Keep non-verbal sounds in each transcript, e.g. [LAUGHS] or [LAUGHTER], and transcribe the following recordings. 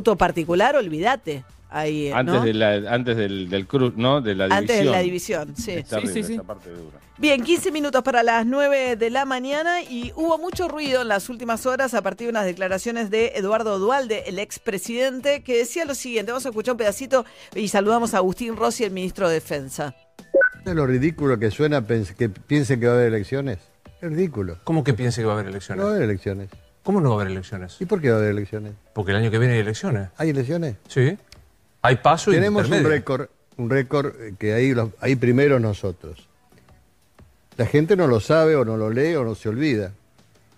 voto particular, olvídate. Ahí, ¿no? Antes, de la, antes del, del cruz, ¿no? De la división. Antes de la división, sí. Es Sí, terrible sí, sí. esa parte dura. Bien, 15 minutos para las 9 de la mañana y hubo mucho ruido en las últimas horas a partir de unas declaraciones de Eduardo Dualde, el expresidente, que decía lo siguiente. Vamos a escuchar un pedacito y saludamos a Agustín Rossi, el ministro de Defensa. ¿Es lo ridículo que suena que piense que va a haber elecciones? Es ridículo. ¿Cómo que piense que va a haber No va a elecciones? haber elecciones. ¿Cómo no va a haber elecciones? ¿Y por qué va a haber elecciones? Porque el año que viene hay elecciones. ¿Hay elecciones? Sí. Hay paso y Tenemos un récord, un récord eh, que ahí, los- ahí primero nosotros. La gente no lo sabe o no lo lee o no se olvida.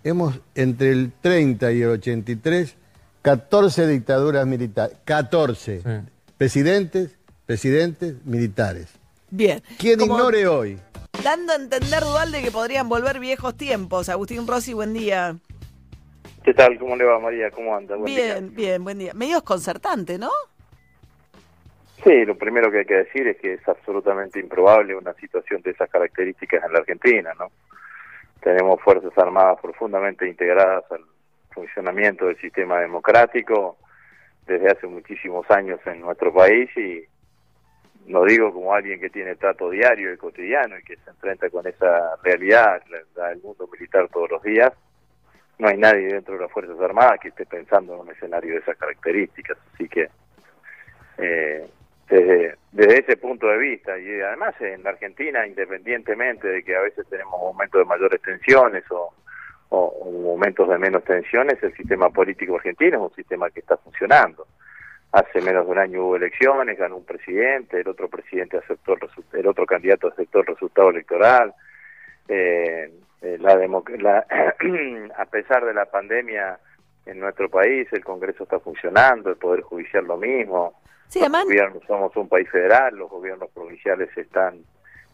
Hemos entre el 30 y el 83 14 dictaduras militares, 14 Sí. presidentes, presidentes militares. Bien. Quien Como ignore hoy Dando a entender Dualde que podrían volver viejos tiempos. Agustín Rossi, buen día. ¿Qué tal? ¿Cómo le va, María? ¿Cómo anda? Buen día. Bien, bien, buen día. Medio desconcertante, ¿no? Sí, lo primero que hay que decir es que es absolutamente improbable una situación de esas características en la Argentina, ¿no? Tenemos Fuerzas Armadas profundamente integradas al funcionamiento del sistema democrático desde hace muchísimos años en nuestro país y lo digo como alguien que tiene trato diario y cotidiano y que se enfrenta con esa realidad la- la del mundo militar todos los días. No hay nadie dentro de las Fuerzas Armadas que esté pensando en un escenario de esas características, así que eh, desde, desde ese punto de vista y además en la Argentina independientemente de que a veces tenemos momentos de mayores tensiones o, momentos de menos tensiones el sistema político argentino es un sistema que está funcionando. Hace menos de un año hubo elecciones ganó un presidente el otro presidente aceptó el, el otro candidato aceptó el resultado electoral eh, eh, la, la [CLEARS THROAT] a pesar de la pandemia en nuestro país el Congreso está funcionando el Poder Judicial lo mismo Sí, los además, gobiernos somos un país federal, los gobiernos provinciales están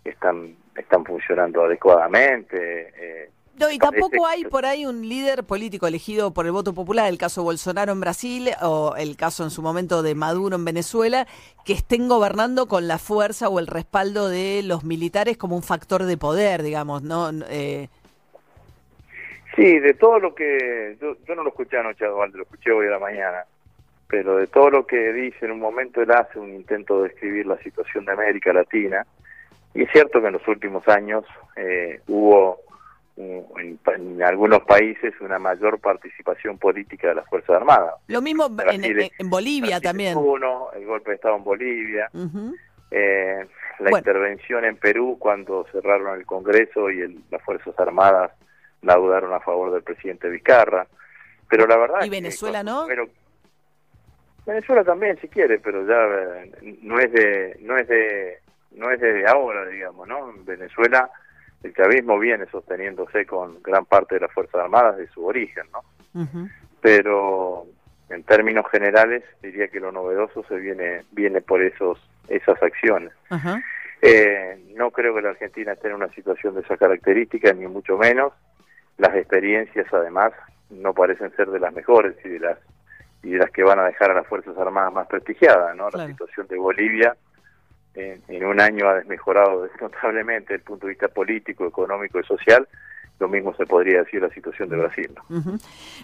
están están funcionando adecuadamente. eh, no, y tampoco hay por ahí un líder político elegido por el voto popular, el caso Bolsonaro en Brasil o el caso en su momento de Maduro en Venezuela, que estén gobernando con la fuerza o el respaldo de los militares como un factor de poder, digamos, ¿no? Eh, Sí, de todo lo que yo, yo no lo escuché anoche, Eduardo, lo escuché hoy a la mañana, pero de todo lo que dice en un momento él hace un intento de describir la situación de América Latina y es cierto que en los últimos años eh, hubo en, en algunos países una mayor participación política de las Fuerzas Armadas. lo mismo en, Brasil- en- en Bolivia Brasil también. Uno, el golpe de Estado en Bolivia, eh, la Bueno. intervención en Perú cuando cerraron el Congreso y el- las Fuerzas Armadas laudaron a favor del presidente Vizcarra. Pero la verdad ¿Y que Venezuela no? fueron- Venezuela también si quiere, pero ya eh, no es de no es de no es de ahora, digamos, ¿no? En Venezuela el chavismo viene sosteniéndose con gran parte de las Fuerzas Armadas de su origen, ¿no? Pero en términos generales diría que lo novedoso se viene viene por esos esas acciones. Eh, no creo que la Argentina esté en una situación de esas características, ni mucho menos. Las experiencias, además, no parecen ser de las mejores y de las y de las que van a dejar a las Fuerzas Armadas más prestigiadas. ¿no? Claro. La situación de Bolivia en un año ha desmejorado [LAUGHS] notablemente desde el punto de vista político, económico y social. Lo mismo se podría decir de la situación de Brasil.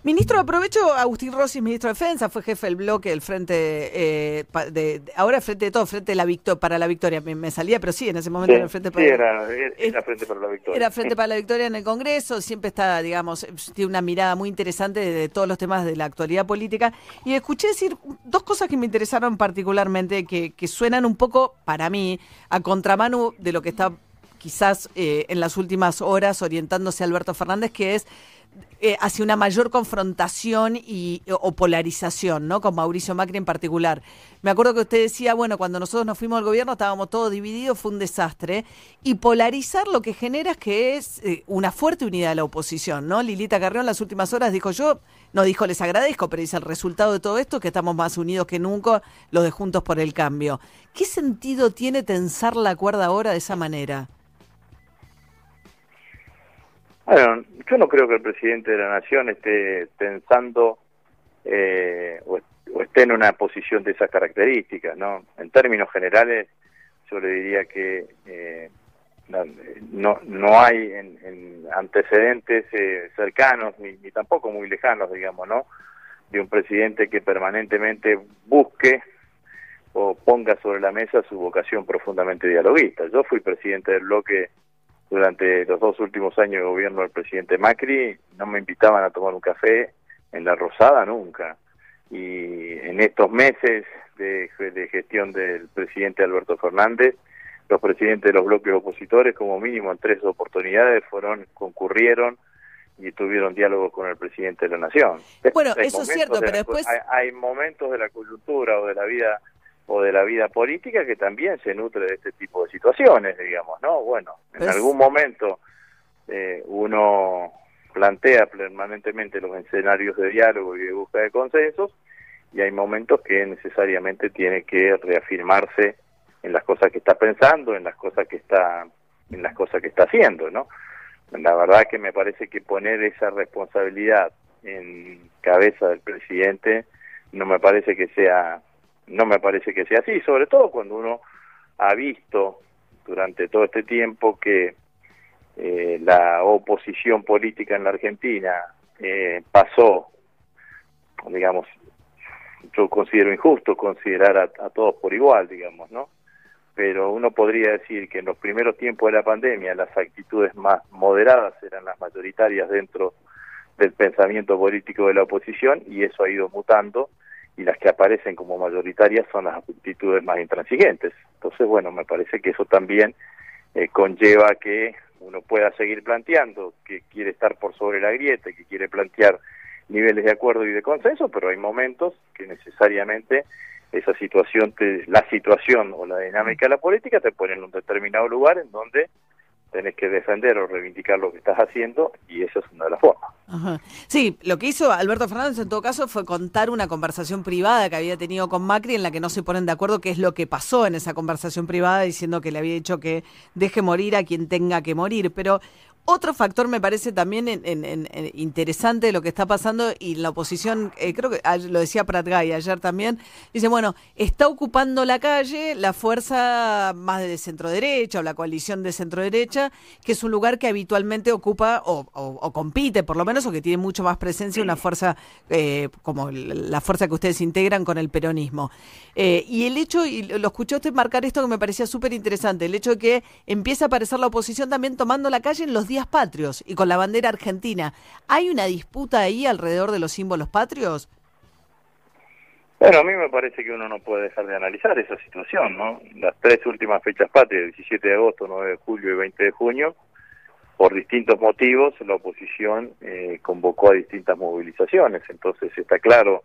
Ministro, aprovecho, Agustín Rossi, ministro de Defensa, fue jefe del bloque del Frente, eh, de, ahora Frente de todo, Frente de la Victo- para la Victoria, me, me salía, pero sí, en ese momento Sí, era el Frente sí, para era, era Frente para la Victoria. Era Frente para la Victoria en el Congreso, siempre está, digamos, tiene una mirada muy interesante de, de todos los temas de la actualidad política. Y escuché decir dos cosas que me interesaron particularmente, que, que suenan un poco, para mí, a contramano de lo que está quizás eh, en las últimas horas orientándose Alberto Fernández, que es eh, hacia una mayor confrontación y, o polarización, ¿no? Con Mauricio Macri en particular. Me acuerdo que usted decía, bueno, cuando nosotros nos fuimos al gobierno estábamos todos divididos, fue un desastre. Y polarizar lo que genera es que es eh, una fuerte unidad de la oposición, ¿no? Lilita Carrión en las últimas horas dijo yo, no dijo les agradezco, pero dice el resultado de todo esto es que estamos más unidos que nunca, los de Juntos por el Cambio. ¿Qué sentido tiene tensar la cuerda ahora de esa manera? Bueno, yo no creo que el presidente de la Nación esté pensando eh, o, esté en una posición de esas características, ¿no? En términos generales, yo le diría que eh, no, no, hay en antecedentes eh, cercanos ni, ni tampoco muy lejanos, digamos, ¿no? de un presidente que permanentemente busque o ponga sobre la mesa su vocación profundamente dialoguista. Yo fui presidente del bloque durante los dos últimos años de gobierno del presidente Macri, no me invitaban a tomar un café en la Rosada nunca. Y en estos meses de, de gestión del presidente Alberto Fernández, los presidentes de los bloques opositores, como mínimo en tres oportunidades, fueron concurrieron y tuvieron diálogo con el presidente de la nación. Bueno, Hay eso es cierto, pero la- después- hay, hay momentos de la coyuntura o de la vida o de la vida política que también se nutre de este tipo de situaciones, digamos, ¿no? Bueno, en Pues- algún momento eh, uno plantea permanentemente los escenarios de diálogo y de búsqueda de consensos y hay momentos que necesariamente tiene que reafirmarse en las cosas que está pensando, en las cosas que está en las cosas que está haciendo, ¿no? La verdad que me parece que poner esa responsabilidad en cabeza del presidente no me parece que sea no me parece que sea así, sobre todo cuando uno ha visto durante todo este tiempo que eh, la oposición política en la Argentina eh, pasó, digamos, yo considero injusto considerar a, a todos por igual, digamos, ¿no? Pero uno podría decir que en los primeros tiempos de la pandemia las actitudes más moderadas eran las mayoritarias dentro del pensamiento político de la oposición y eso ha ido mutando y las que aparecen como mayoritarias son las actitudes más intransigentes. Entonces, bueno, me parece que eso también eh, conlleva que uno pueda seguir planteando que quiere estar por sobre la grieta, que quiere plantear niveles de acuerdo y de consenso, pero hay momentos que necesariamente esa situación, te, la situación o la dinámica de la política te pone en un determinado lugar en donde tenés que defender o reivindicar lo que estás haciendo y esa es una de las formas. Sí, lo que hizo Alberto Fernández en todo caso fue contar una conversación privada que había tenido con Macri en la que no se ponen de acuerdo qué es lo que pasó en esa conversación privada diciendo que le había dicho que deje morir a quien tenga que morir. Pero otro factor me parece también interesante de lo que está pasando y la oposición, eh, creo que lo decía Prat Gay ayer también, dice, bueno, está ocupando la calle la fuerza más de centro derecha o la coalición de centro derecha, que es un lugar que habitualmente ocupa o, compite por lo menos o que tiene mucho más presencia una fuerza eh, como la fuerza que ustedes integran con el peronismo. Eh, y el hecho, y lo escuché usted marcar esto que me parecía súper interesante, el hecho de que empieza a aparecer la oposición también tomando la calle en los días patrios y con la bandera argentina. ¿Hay una disputa ahí alrededor de los símbolos patrios? Bueno, a mí me parece que uno no puede dejar de analizar esa situación, ¿no? Las tres últimas fechas patrias, 17 de agosto, 9 de julio y 20 de junio, por distintos motivos, la oposición eh, convocó a distintas movilizaciones. Entonces está claro,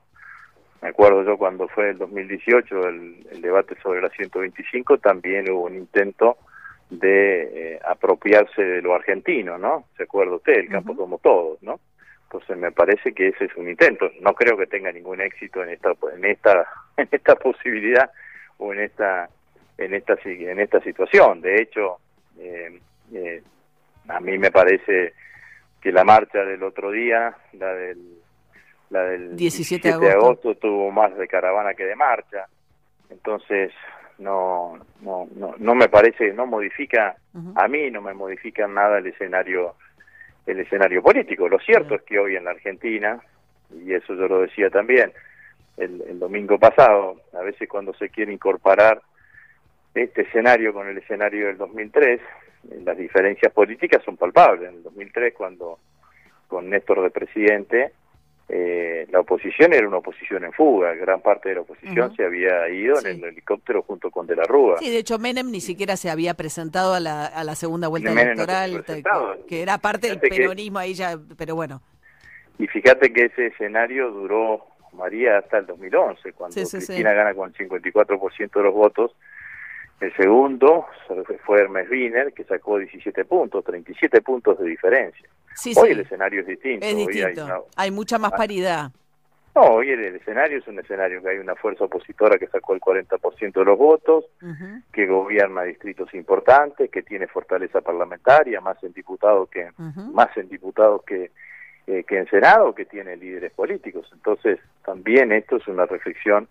me acuerdo yo cuando fue el 2018 el, el debate sobre la 125, también hubo un intento de eh, apropiarse de lo argentino, ¿no? ¿Se acuerda usted? El campo somos todos, ¿no? Entonces me parece que ese es un intento. No creo que tenga ningún éxito en esta en esta [LAUGHS] en esta posibilidad o en esta en esta en esta situación. De hecho, eh, eh, a mí me parece que la marcha del otro día, la del la del 17 de 17 de agosto. agosto tuvo más de caravana que de marcha. Entonces no no no, no me parece no modifica a mí no me modifica nada el escenario el escenario político. Lo cierto es que hoy en la Argentina, y eso yo lo decía también el, el domingo pasado, a veces cuando se quiere incorporar este escenario con el escenario del 2003, eh, las diferencias políticas son palpables. En el 2003, cuando con Néstor de presidente, eh, la oposición era una oposición en fuga. Gran parte de la oposición se había ido Sí. en el helicóptero junto con De la Rúa. Sí, de hecho Menem ni siquiera se había presentado a la, a la segunda vuelta Menem no electoral, te- presentado. que era parte del que- peronismo ahí ya, pero bueno. Y fíjate que ese escenario duró, María, hasta el 2011, cuando sí, sí. Cristina gana con 54% de los votos. El segundo fue Hermes Wiener, que sacó 17 puntos, 37 puntos de diferencia. Sí, Hoy sí, el escenario es distinto. es hoy hay distinto. una- Hay mucha más Ah. paridad. No, hoy el, el escenario es un escenario que hay una fuerza opositora que sacó el 40% de los votos, que gobierna distritos importantes, que tiene fortaleza parlamentaria, más en diputados que más en diputados que, eh, que en Senado, que tiene líderes políticos. Entonces, también esto es una reflexión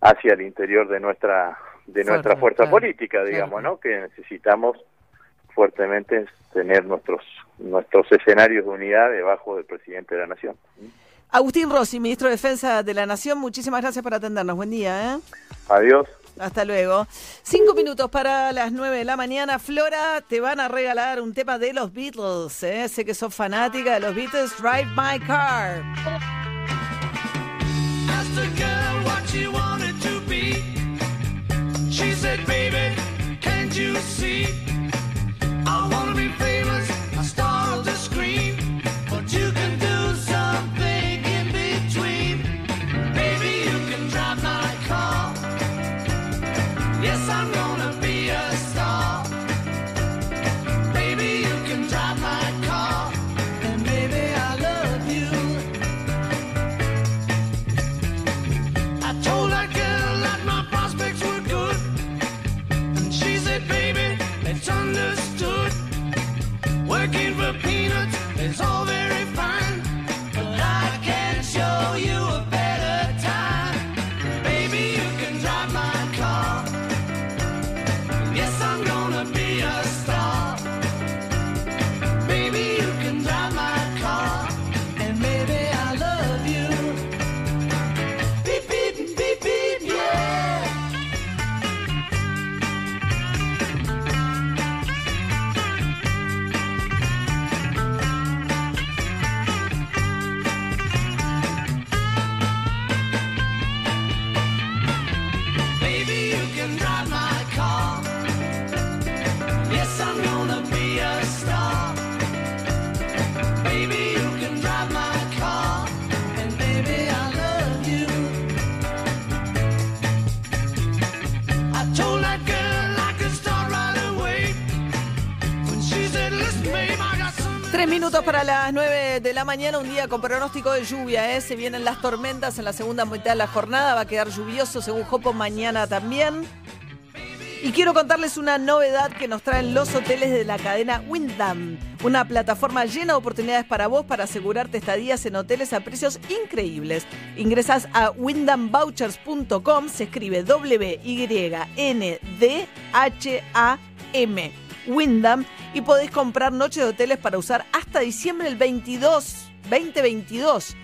hacia el interior de nuestra de Fuerte, nuestra fuerza claro, política, digamos, claro. ¿no? Que necesitamos fuertemente tener nuestros nuestros escenarios de unidad debajo del presidente de la nación. Agustín Rossi, ministro de Defensa de la Nación, muchísimas gracias por atendernos. Buen día. ¿eh? Adiós. Hasta luego. Cinco minutos para las nueve de la mañana. Flora, te van a regalar un tema de los Beatles. ¿eh? Sé que sos fanática de los Beatles. Drive My Car. asked a girl what she wanted to mañana, un día con pronóstico de lluvia. ¿eh? Se vienen las tormentas en la segunda mitad de la jornada. Va a quedar lluvioso según Jopo mañana también. Y quiero contarles una novedad que nos traen los hoteles de la cadena Windham. Una plataforma llena de oportunidades para vos para asegurarte estadías en hoteles a precios increíbles. Ingresas a windhamvouchers.com, se escribe W-Y-N-D-H-A-M. Y podés comprar noches de hoteles para usar hasta diciembre del 22, 2022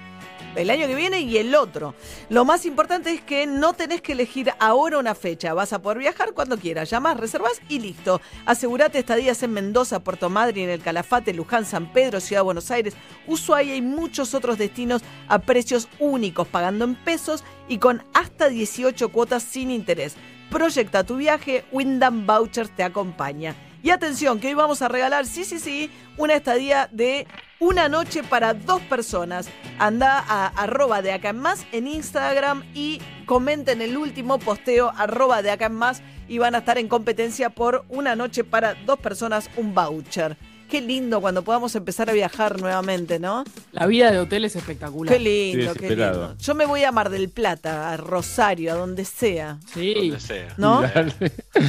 el año que viene y el otro. Lo más importante es que no tenés que elegir ahora una fecha. Vas a poder viajar cuando quieras. Llamás, reservas y listo. Asegurate estadías en Mendoza, Puerto Madryn, el Calafate, Luján, San Pedro, Ciudad de Buenos Aires, Ushuaia y muchos otros destinos a precios únicos, pagando en pesos y con hasta 18 cuotas sin interés. Proyecta tu viaje, Windham Vouchers te acompaña. Y atención, que hoy vamos a regalar, sí, sí, sí, una estadía de una noche para dos personas. Anda a arroba de acá en más en Instagram y comenten el último posteo arroba de acá en más y van a estar en competencia por una noche para dos personas, un voucher. Qué lindo cuando podamos empezar a viajar nuevamente, ¿no? La vida de hotel es espectacular. Qué lindo, qué lindo. Yo me voy a Mar del Plata, a Rosario, a donde sea. Sí. Donde sea. ¿No? Dale.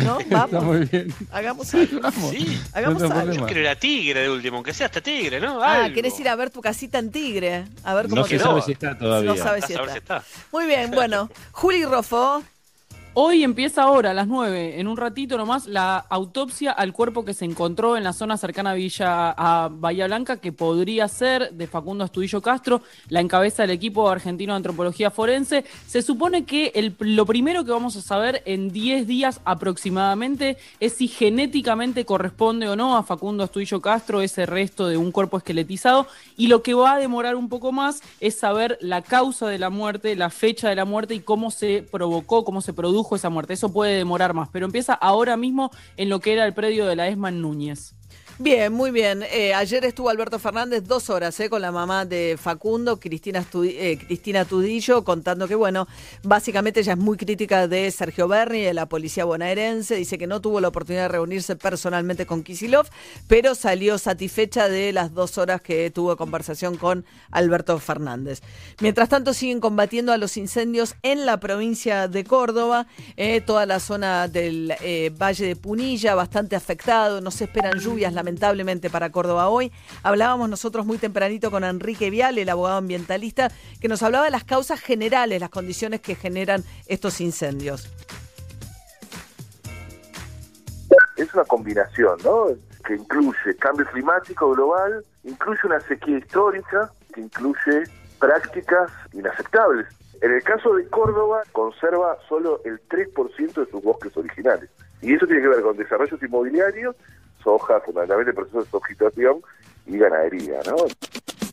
¿No? Está Vamos. muy bien. Hagamos algo. Sí. Hagamos No algo. Yo quiero ir a Tigre de último, aunque sea hasta Tigre, ¿no? Ah, Algo. querés ir a ver tu casita en Tigre. A ver cómo No se no. sabe si está todavía. No sabes si está. si está. Muy bien, bueno. [LAUGHS] Juli Rofo. Hoy empieza ahora, a las 9, en un ratito nomás, la autopsia al cuerpo que se encontró en la zona cercana a Villa a Bahía Blanca, que podría ser de Facundo Astudillo Castro, la encabeza del equipo argentino de antropología forense. Se supone que lo primero que vamos a saber en 10 días aproximadamente es si genéticamente corresponde o no a Facundo Astudillo Castro ese resto de un cuerpo esqueletizado. Y lo que va a demorar un poco más es saber la causa de la muerte, la fecha de la muerte y cómo se provocó, cómo se produjo esa muerte. Eso puede demorar más, pero empieza ahora mismo en lo que era el predio de la ESMA en Núñez. Bien, muy bien. Eh, ayer estuvo Alberto Fernández dos horas eh, con la mamá de Facundo, Cristina, eh, Cristina Tudillo, contando que, bueno, básicamente ella es muy crítica de Sergio Berni, de la policía bonaerense. Dice que no tuvo la oportunidad de reunirse personalmente con Kisilov, pero salió satisfecha de las dos horas que tuvo conversación con Alberto Fernández. Mientras tanto, siguen combatiendo a los incendios en la provincia de Córdoba, toda la zona del Valle de Punilla, bastante afectado. No se esperan lluvias, lamentablemente, para Córdoba hoy. Hablábamos nosotros muy tempranito con Enrique Vial, el abogado ambientalista, que nos hablaba de las causas generales, las condiciones que generan estos incendios. es una combinación, ¿no? Que incluye cambio climático global, incluye una sequía histórica, que incluye prácticas inaceptables. En el caso de Córdoba, conserva solo el 3% de sus bosques originales. Y eso tiene que ver con desarrollos inmobiliarios, soja, fundamentalmente procesos de sojitación y ganadería, ¿no?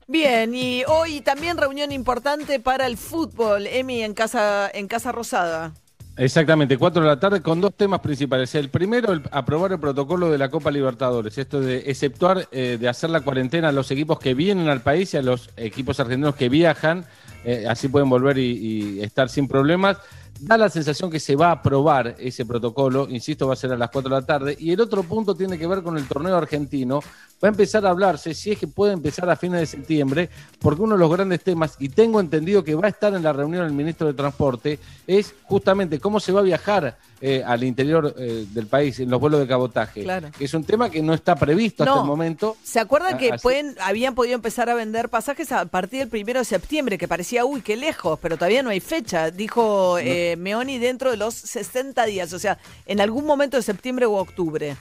Bien, y hoy también reunión importante para el fútbol, Emi, en Casa, en casa Rosada. Exactamente, 4 de la tarde con dos temas principales. El primero, el- aprobar el protocolo de la Copa Libertadores. Esto de exceptuar, eh, de hacer la cuarentena a los equipos que vienen al país y a los equipos argentinos que viajan. eh, así pueden volver y, y estar sin problemas. Da la sensación que se va a aprobar ese protocolo, insisto, va a ser a las 4 de la tarde. Y el otro punto tiene que ver con el torneo argentino. Va a empezar a hablarse, si es que puede empezar a fines de septiembre, porque uno de los grandes temas, y tengo entendido que va a estar en la reunión el ministro de Transporte, es justamente cómo se va a viajar eh, al interior eh, del país en los vuelos de cabotaje. Claro. Que es un tema que no está previsto hasta el momento. ¿Se acuerdan Ah, que así- pueden, habían podido empezar a vender pasajes a partir del primero de septiembre, que parecía, uy, qué lejos, pero todavía no hay fecha? Dijo eh, Meoni dentro de los 60 días, o sea, en algún momento de septiembre u octubre.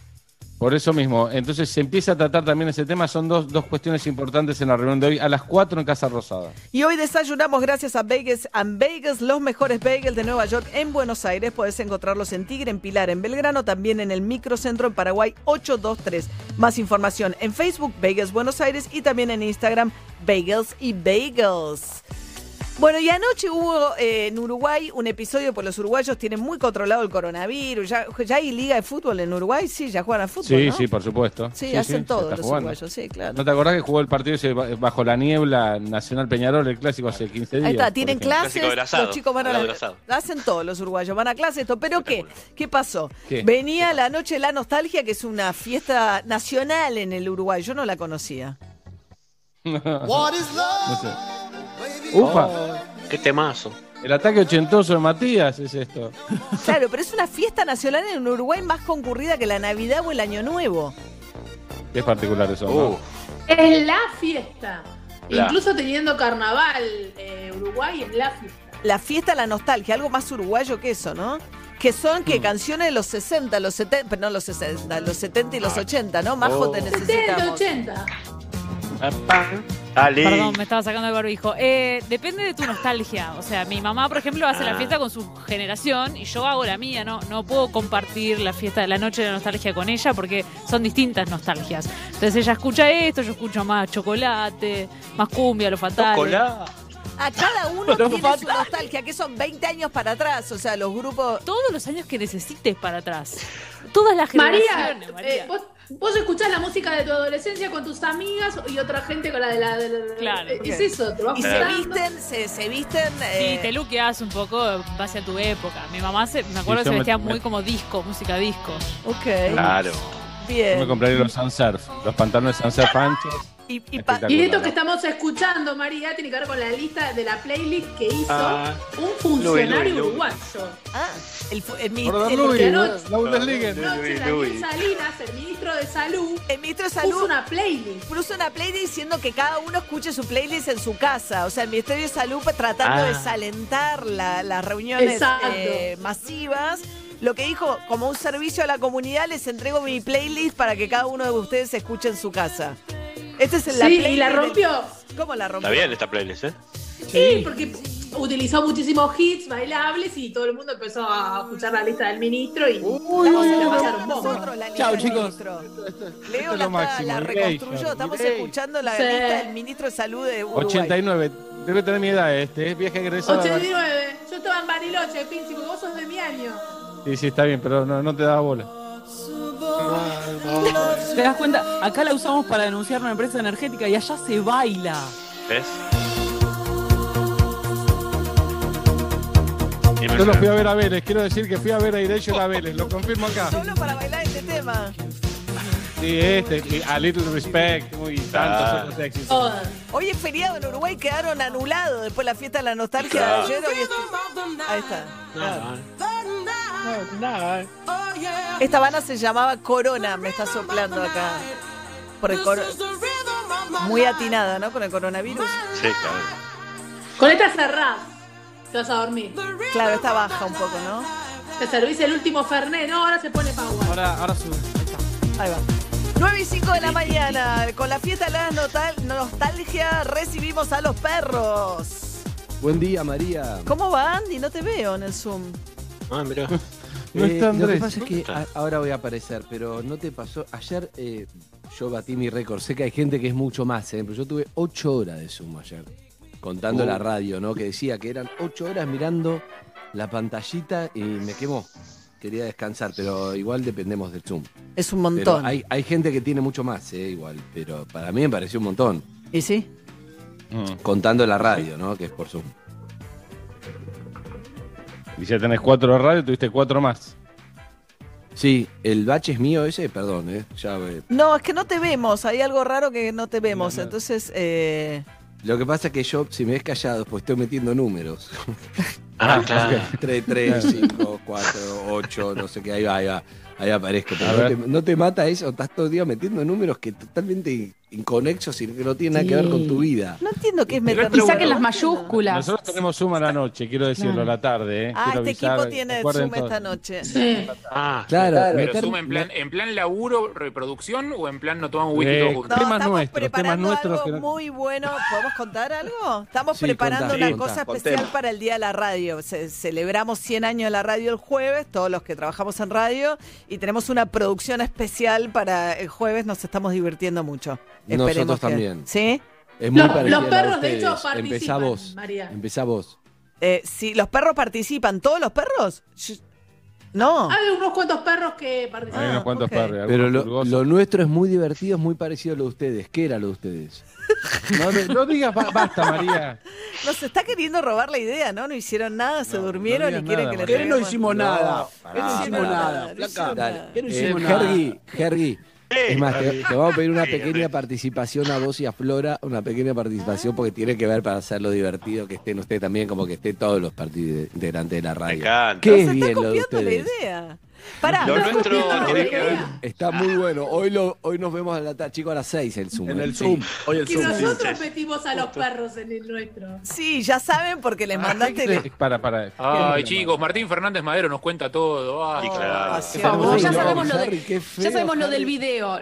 Por eso mismo. Entonces se empieza a tratar también ese tema. Son dos, dos cuestiones importantes en la reunión de hoy, a las 4 en Casa Rosada. Y hoy desayunamos gracias a Bagels and Bagels, los mejores bagels de Nueva York en Buenos Aires. Puedes encontrarlos en Tigre, en Pilar, en Belgrano, también en el Microcentro en Paraguay 823. Más información en Facebook, Bagels Buenos Aires y también en Instagram, Bagels y Bagels. Bueno, y anoche hubo eh, en Uruguay un episodio, pues los uruguayos tienen muy controlado el coronavirus. ¿Ya, ya hay liga de fútbol en Uruguay? Sí, ya juegan a fútbol, Sí, ¿no? sí, por supuesto. Sí, hacen todo está los jugando. uruguayos, sí, claro. ¿No te acordás que jugó el partido ese ba- bajo la niebla Nacional Peñarol, el clásico, hace 15 días? Ahí está, por tienen clases, asado, los chicos van a la- hacen todos los uruguayos, van a clase esto, pero ¿qué? ¿Qué pasó? ¿Qué? Venía la noche de la nostalgia, que es una fiesta nacional en el Uruguay, yo no la conocía. [LAUGHS] No sé. Ufa, Qué temazo. el ataque ochentoso de Matías es esto. Claro, pero es una fiesta nacional en Uruguay más concurrida que la Navidad o el Año Nuevo. Es particular eso, ¿no? Uh, Es la fiesta. La. Incluso teniendo carnaval, eh, Uruguay es la fiesta. La fiesta de la nostalgia, algo más uruguayo que eso, ¿no? Que son Mm. que canciones de los 60, los 70, pero no los 60, los 70 y los 80, ¿no? Majo, Oh. te 70, necesitamos. 80. Dale. Perdón, me estaba sacando el barbijo. Eh, depende de tu nostalgia. O sea, mi mamá, por ejemplo, hace la Ah. fiesta con su generación y yo hago la mía. No, no puedo compartir la fiesta de la noche de la nostalgia con ella porque son distintas nostalgias. Entonces ella escucha esto, yo escucho más chocolate, más cumbia, lo fatal. Chocolate. A cada uno Pero tiene fatal. su nostalgia, que son 20 años para atrás, o sea, los grupos... Todos los años que necesites para atrás. Todas las María, generaciones, María. eh, vos, vos escuchás la música de tu adolescencia con tus amigas y otra gente con la de la... de la- Claro. eh, Es eso, te vas Y se visten, se, se visten... Sí, eh, te luqueas un poco en base a tu época. Mi mamá, se, me acuerdo Sí, que se vestía me- muy como disco, música disco. ok, Claro. Yo bien. me compraría los Sunsurf, los pantalones Sunsurf anchos. Y, y. Y esto que estamos escuchando, María, tiene que ver con la lista de la playlist que hizo Ah. un funcionario Louis, uruguayo. ah, el, el, mi- Gordon el- Louis, anoche- la Bundesliga. Anoche Louis, Daniel Louis. Salinas, el ministro de Salud, el ministro de puso Salud una playlist. puso una playlist diciendo que cada uno escuche su playlist en su casa. O sea, el Ministerio de Salud tratando Ah. de desalentar la- las reuniones eh, masivas. Lo que dijo, como un servicio a la comunidad, les entrego mi playlist para que cada uno de ustedes escuche en su casa. Este es el Sí, y la del- rompió. ¿Cómo la rompió? Está bien esta playlist, ¿eh? Sí, porque utilizó muchísimos hits bailables y todo el mundo empezó a escuchar la lista del ministro y Estamos se la pasaron bomba. la Chao, chicos. Esto Leo es la, lo máximo, la reconstruyó. Estamos escuchando la Sí. lista del ministro de Salud de Uruguay. 89. Debe tener mi edad este, es viaje egresado. 89. Yo estaba en Bariloche, Pinchi, porque vos sos de mi año. Sí, sí, está bien, pero no, no te daba bola. ¿Te das cuenta? Acá la usamos para denunciar una empresa energética y allá se baila. ¿Ves? Yo lo fui a ver a Vélez, quiero decir que fui a ver a Irello a Vélez, lo confirmo acá. Solo para bailar este tema. Sí, este, A Little Respect, muy tantos Ah. otros. Hoy es feriado en Uruguay, quedaron anulados después de la fiesta de la nostalgia de ayer. Hoy es- Ahí está. claro. Esta banda se llamaba Corona, me está soplando acá. Por el coro- Muy atinada, ¿no? Con el coronavirus. Sí, claro. Con esta cerrás. Te vas a dormir. Claro, está baja un poco, ¿no? Te servís el último Fernet. No, ahora se pone power. Ahora, ahora sube. Ahí está. Ahí va. 9 y 5 de la mañana, con la fiesta de la nostal- nostalgia, recibimos a los perros. Buen día, María. ¿Cómo va Andy? No te veo en el Zoom. Ah, mirá. [LAUGHS] No Eh, está Lo que Andrés. pasa es que a- ahora voy a aparecer, pero no te pasó. Ayer eh, yo batí mi récord. Sé que hay gente que es mucho más, eh, pero yo tuve ocho horas de Zoom ayer. Contando Uh. la radio, ¿no? Que decía que eran ocho horas mirando la pantallita y me quemó. Quería descansar, pero igual dependemos del Zoom. Es un montón. hay, hay gente que tiene mucho más, eh, igual. Pero para mí me pareció un montón. ¿Y sí? Mm. Contando la radio, ¿no? Que es por Zoom. Y ya tenés cuatro de radio, tuviste cuatro más. Sí, el bache es mío ese, perdón, ¿eh? Ya, eh, No, es que no te vemos. Hay algo raro que no te vemos. No, no. Entonces, eh, Lo que pasa es que yo, si me ves callado, pues estoy metiendo números. [LAUGHS] Ah, claro. 3, 3, 5, 4, 8, no sé qué, ahí va, ahí va. Ahí aparezco. Pero A no te, no te mata eso, estás todo el día metiendo números que totalmente inconexos y que no tienen nada que ver con tu vida. no entiendo qué es meter Y saquen las mayúsculas. Nosotros tenemos Zoom a la noche, quiero decirlo, a la tarde. ¿eh? Ah, Quiero este avisar, equipo tiene recuerden Zoom todo. esta noche. Sí. Ah, Claro, Pero meter- Zoom en plan, en plan laburo, reproducción o en plan no tomamos whisky Eh, todos No, juntos. Temas estamos nuestros, preparando nuestros algo que no- muy bueno. ¿Podemos contar algo? Estamos Sí, preparando contá, una cosa especial para el Día de la Radio. Ce- celebramos 100 años de la radio el jueves, todos los que trabajamos en radio, y tenemos una producción especial para el jueves. Nos estamos divirtiendo mucho. Nosotros que- también. ¿Sí? Es muy Los, parecido los perros, de hecho, ustedes. Empezá participan, vos. María. Empezá vos. Eh, sí, ¿Los perros participan? ¿Todos los perros? No. Hay unos cuantos perros que participan. Hay unos cuantos ok. perros, Pero lo, lo nuestro es muy divertido, es muy parecido a lo de ustedes. ¿Qué era lo de ustedes? [LAUGHS] No, digas ba- basta, María. Nos está queriendo robar la idea, ¿no? No hicieron nada, se No, durmieron no y quieren nada, que le. ¿Qué no hicimos nada? ¿Qué no hicimos nada? no Flaca. Es más, te, te vamos a pedir una pequeña participación a vos y a Flora, una pequeña participación porque tiene que ver para hacerlo divertido, que estén ustedes también, como que estén todos los partidos integrantes de la me radio. encanta. ¿Qué Nos es bien lo de la ustedes? idea. Pará. Lo nuestro tiene que ver. Está muy bueno. Hoy lo, hoy nos vemos a la tarde, chicos, a las 6 el Zoom. En ¿eh? el Sí. Zoom. Hoy el Que Zoom. sí. nosotros metimos a los perros en el nuestro. Sí, ya saben porque les mandaste. Eh, Para, para. Ay, chicos, Martín Fernández Madero nos cuenta todo. Ay, Y claro. Oh, sí, Harry, ya no, sabemos, lo de, ya sabemos lo del video,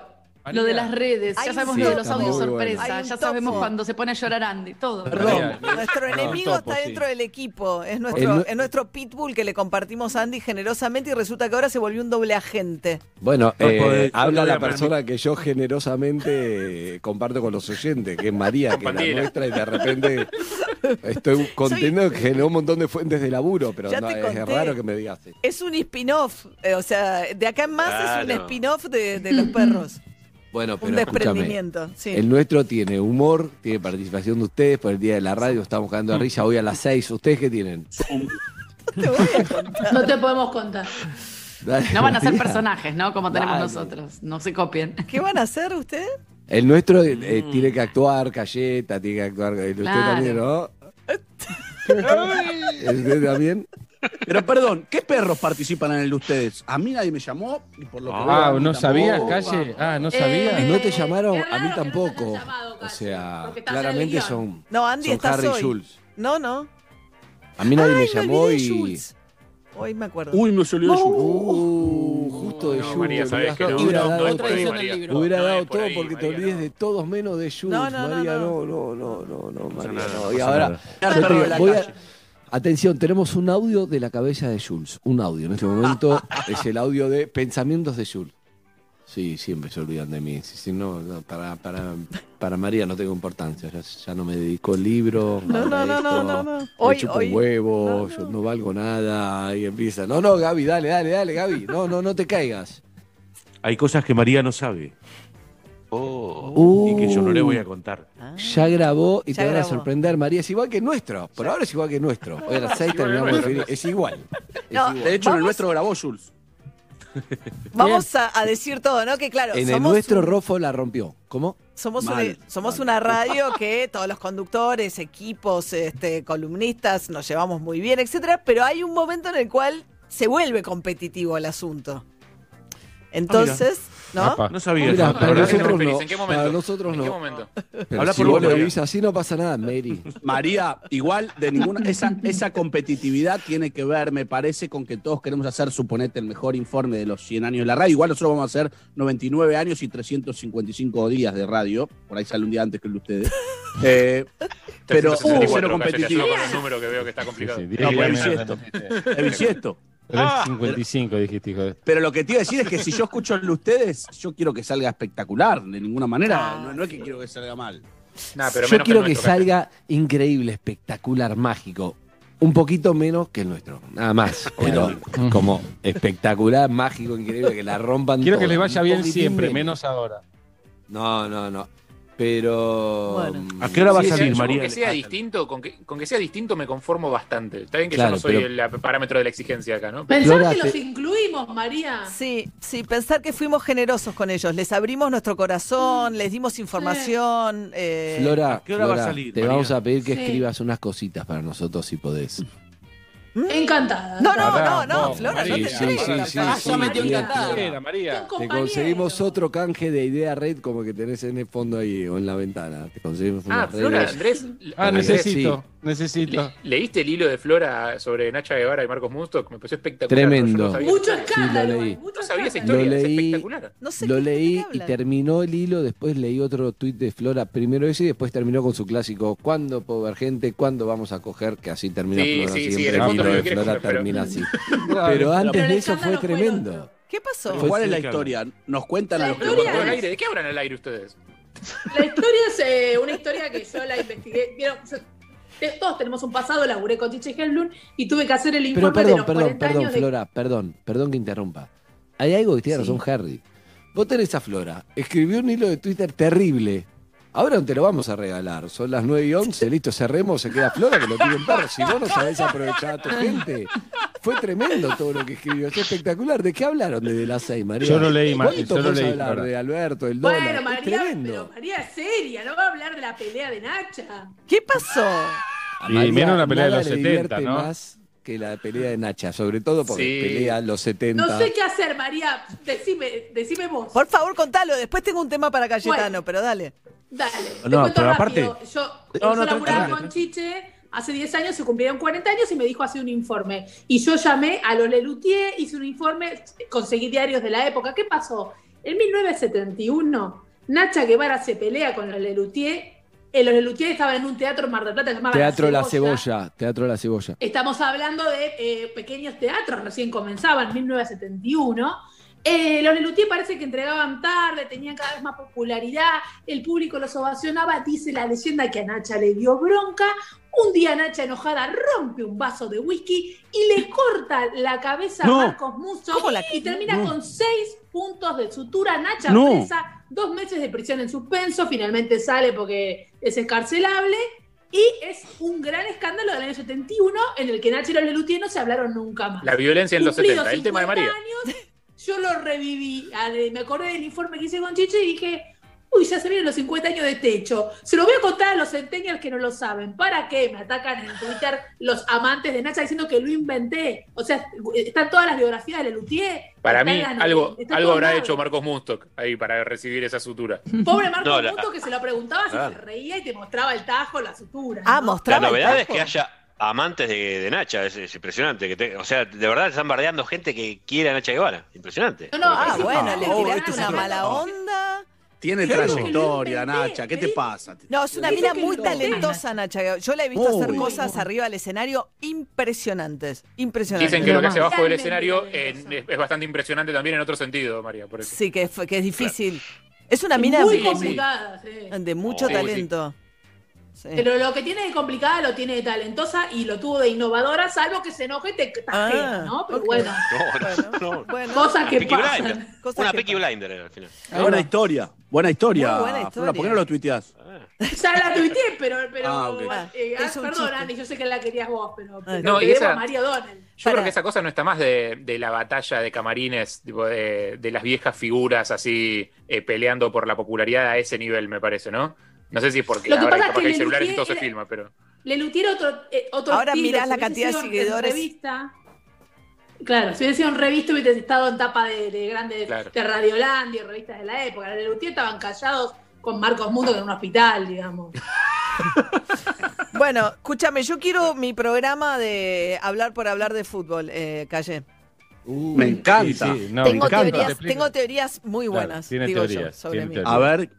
lo de las redes, ya sabemos Sí, lo de los audios bueno. Sorpresa, ya sabemos topo. cuando se pone a llorar Andy, todo. María, Nuestro No, enemigo topo, está sí. dentro del equipo. Es nuestro, nue- es nuestro pitbull que le compartimos a Andy generosamente y resulta que ahora se volvió un doble agente. Bueno, No, eh, habla la a persona que yo generosamente comparto con los oyentes, que es María, que es la nuestra, y de repente estoy contento que generó un montón de fuentes de laburo, pero es raro que me digas. Es un spin-off. eh, o sea, de acá en más es un spin-off de, de [CLEARS THROAT] los perros. Bueno, Un pero escúchame. desprendimiento. Sí. El nuestro tiene humor, tiene participación de ustedes por el día de la radio, estamos cagando de risa hoy a las 6. ¿Ustedes qué tienen? [LAUGHS] Te voy a contar. No te podemos contar. Dale, No van a ser personajes, ¿no? Como tenemos Dale. nosotros, no se copien. ¿Qué van a hacer ustedes? El nuestro eh, tiene que actuar, Cayeta, tiene que actuar. eh, Usted Claro. también, ¿no? [LAUGHS] ¿Usted también? Pero perdón, ¿qué perros participan en el de ustedes? A mí nadie me llamó y por lo que Ah, ¿no sabías, Calle? Ah, ¿no sabías? Eh, ¿No te llamaron? A mí no tampoco. O sea, claramente son, No, Andy, son estás Harry hoy. Jules. No, no. A mí nadie Ay, me llamó y. Jules. Hoy me acuerdo. Uy, me salió de Jules. Uh, justo de No, Jules. María, sabes no, Hubiera no, dado todo. libro. Hubiera dado ahí, porque te María, olvides no. de todos menos de Jules. No, no, no, María, no. no, no, no, no, no, María, no. no Y ahora, voy a-. Atención, tenemos un audio de la cabeza de Jules. Un audio. En este momento [LAUGHS] es el audio de Pensamientos de Jules. Sí, siempre se olvidan de mí. Si, si no, no, para, para, para María no tengo importancia. Ya, ya no me dedico al libro. No, no, no, no, no, no. me Hoy, chupo hoy. huevo, no, no. yo no valgo nada. Y empieza. No, no, Gaby, dale, dale, dale, Gaby. No, no, no te caigas. Hay cosas que María no sabe Oh. y que yo no le voy a contar. Ya grabó y Ya te van a sorprender, María. Es igual que nuestro. Por ahora es igual que nuestro. [LAUGHS] Hoy a las 6 terminamos de definir. Es igual. Es No, igual. De hecho, en el nuestro grabó Jules. [LAUGHS] Vamos a, a decir todo, ¿no? Que claro, En el somos nuestro un- Rofo la rompió. ¿Cómo? Somos, Mal, una, somos mal. una radio que todos los conductores, equipos, este, columnistas nos llevamos muy bien, etcétera, pero hay un momento en el cual se vuelve competitivo el asunto. Entonces, ¿No? Apa. No sabía Mira, eso. para que nosotros no. ¿En qué momento? Para nosotros ¿En no. qué momento? Habla si por vos lo vivís así no pasa nada, Mary. [LAUGHS] María, igual de ninguna. Esa, esa competitividad tiene que ver, me parece, con que todos queremos hacer, suponete, el mejor informe de los 100 años de la radio. Igual nosotros vamos a hacer 99 años y 355 días de radio. Por ahí sale un día antes que el de ustedes. [LAUGHS] Eh, pero 364, cero competitivo. con un número que veo que está complicado. Sí, sí, No, días bisiesto. Es bisiesto. 355 dijiste, hijo de... Pero lo que te iba a decir es que si yo escucho el de ustedes, yo quiero que salga espectacular. De ninguna manera. No, no es que quiero que salga mal. Nah, pero Yo menos quiero que salga increíble, espectacular, mágico. Un poquito menos que el nuestro, nada más. [LAUGHS] Pero como espectacular, mágico, increíble, que la rompan Quiero que les vaya bien siempre, menos ahora. No, no, no. Pero. Bueno. ¿A qué hora va a salir, yo María? Con que sea distinto, con que, con que sea distinto me conformo bastante. Está bien que Claro, yo no soy pero- el parámetro de la exigencia acá, ¿no? Pensar Flora, que te- los incluimos, María. Sí, sí, pensar que fuimos generosos con ellos. Les abrimos nuestro corazón, les dimos información. eh, Flora, ¿A qué hora va a salir, te María? vamos a pedir que Sí. escribas unas cositas para nosotros si podés. Encantada. No, no, Pará, no, no, vos, Flora, no María. te Sí, entregues. sí, sí, Ah, sí, ya metió bien, encantada. Era, María. Te conseguimos otro canje de idea red como que tenés en el fondo ahí o en la ventana. Te conseguimos Ah, unas Flora. Andrés. Ah, Andrés, necesito, necesito. le- ¿Leíste el hilo de Flora sobre Nacha Guevara y Marcos Mustok? Me pareció espectacular. Tremendo. No, Mucho escándalo. Sí, lo leí. hay, mucho No sabía esa historia, Lo es leí. espectacular. No sé Lo leí y terminó el hilo, después leí otro tuit de Flora, primero ese y después terminó con su clásico ¿Cuándo puedo ver gente? ¿Cuándo vamos a coger? Que así termina Sí, Flora sí, sí, el el fondo de Flora coger, pero- termina así. [LAUGHS] Pero antes Pero de eso fue tremendo. ¿Qué pasó? ¿Cuál es la historia? Nos cuentan a La los que. ¿De qué hablan al aire ustedes? La historia es eh, una historia que yo la investigué. Vieron, yo- te- todos tenemos un pasado, laburé con Chiche Helblum y tuve que hacer el Pero informe de perdón, los perdón, 40 perdón, años de... Flora, perdón, perdón que interrumpa. Hay algo que tiene Sí. razón Harry. Vos tenés a Flora, escribió un hilo de Twitter terrible. Ahora no te lo vamos a regalar. Son las 9 y 11, listo, cerremos, se queda Flora que lo tiene en perro. Si vos no sabés aprovechar a tu gente. Fue tremendo todo lo que escribió, es espectacular. ¿De qué hablaron desde las 6, María? Yo lo leí, Ma- ¿Cuánto yo podés leí, hablar de Alberto, el dólar? Bueno, es María, tremendo. pero María es seria, no va a hablar de la pelea de Nacha. ¿Qué pasó? Y María menos la pelea de los le 70, divierte ¿no? más que la pelea de Nacha, sobre todo porque Sí. pelea los 70. No sé qué hacer, María. Decime, decime vos. Por favor, contalo. Después tengo un tema para Cayetano, pero dale. Dale, te No, cuento pero rápido. aparte- Yo, No, yo no, laburaba con Chiche, hace 10 años se cumplieron 40 años y me dijo hacer un informe. Y yo llamé a los Lelutier, hice un informe, conseguí diarios de la época. ¿Qué pasó? En 1971, Nacha Guevara se pelea con los Lelutier. Eh, los Lelutier estaban en un teatro en Mar del Plata llamado Teatro La Cebolla, Teatro La Cebolla. Estamos hablando de eh, pequeños teatros, recién comenzaban, 1971. Eh, los Lelutier parece que entregaban tarde, tenían cada vez más popularidad, el público los ovacionaba, dice la leyenda que a Nacha le dio bronca. Un día Nacha enojada rompe un vaso de whisky y le corta la cabeza No. a Marcos Musso ¿Cómo la- y termina No. con seis puntos de sutura. Nacha No. presa, dos meses de prisión en suspenso, finalmente sale porque es escarcelable. Y es un gran escándalo del año 71 en el que Nacha y los Lelutier no se hablaron nunca más. La violencia en los Cumplidos 70, el tema de 50 María. años, yo lo reviví. Me acordé del informe que hice con Chiche y dije, uy, ya se vienen los 50 años de techo. Se lo voy a contar a los centennials que no lo saben. ¿Para qué? Me atacan en Twitter los amantes de Nacha diciendo que lo inventé. O sea, están todas las biografías de Lelutier. Para mí, las- algo, algo habrá hecho Marcos Mustok ahí para recibir esa sutura. Pobre Marco No, la- Musto que se lo preguntabas y Claro. se reía y te mostraba el tajo, la sutura. Ah, ¿no? La mostraba. el novedad es que haya amantes de, de Nacha, es, es impresionante. Que te- o sea, de verdad están bardeando gente que quiere a Nacha Guevara. Impresionante. No, no, Ah, es bueno, le es una mala onda. Tiene Claro. trayectoria, Nacha. ¿Qué te pasa? No, es una mina muy talentosa, Nacha. Yo la he visto hacer cosas arriba del escenario impresionantes. Impresionantes. Dicen que lo que hace abajo del escenario es, bastante impresionante también en otro sentido, María. Por eso. Sí, que es, que es difícil. Es una mina muy complicada, sí. de mucho talento. Sí. Pero lo que tiene de complicada lo tiene de talentosa y lo tuvo de innovadora, salvo que se enoje y te tajea, Ah, ¿no? Pero bueno, No, no, no. Bueno, cosas que pasan. Blinder. Cosas Una que Peaky pasan. Blinder era al final. Buena historia. Buena historia. Muy buena Flora, ¿por qué historia. no lo tuiteás? Ya la tuiteé, pero, pero Ah, eh, Es un perdón. Andy, yo sé que la querías vos, pero, pero No, y esa- María O'Donnell. Yo Para. creo que esa cosa no está más de, de la batalla de camarines, tipo de, de las viejas figuras así eh, peleando por la popularidad a ese nivel, me parece, ¿no? No sé si es porque Lo que ahora pasa es que hay que celulares y todo se filma, pero. Le Lutier otro, eh, otro Ahora estilo, mirás si la cantidad de seguidores. Claro, si hubiese sido un revista hubiese estado en tapa de, de grandes Claro. de Radiolandia y revistas de la época. Los Lelutier estaban callados con Marcos Mundo que en un hospital, digamos. [LAUGHS] Bueno, escúchame, yo quiero mi programa de hablar por hablar de fútbol, eh, Calle. Me encanta. Sí, sí, no, tengo, me encanta. teorías, Te explico. tengo teorías muy Claro, buenas, tiene digo teorías, yo, sobre tiene mí. teorías. A ver,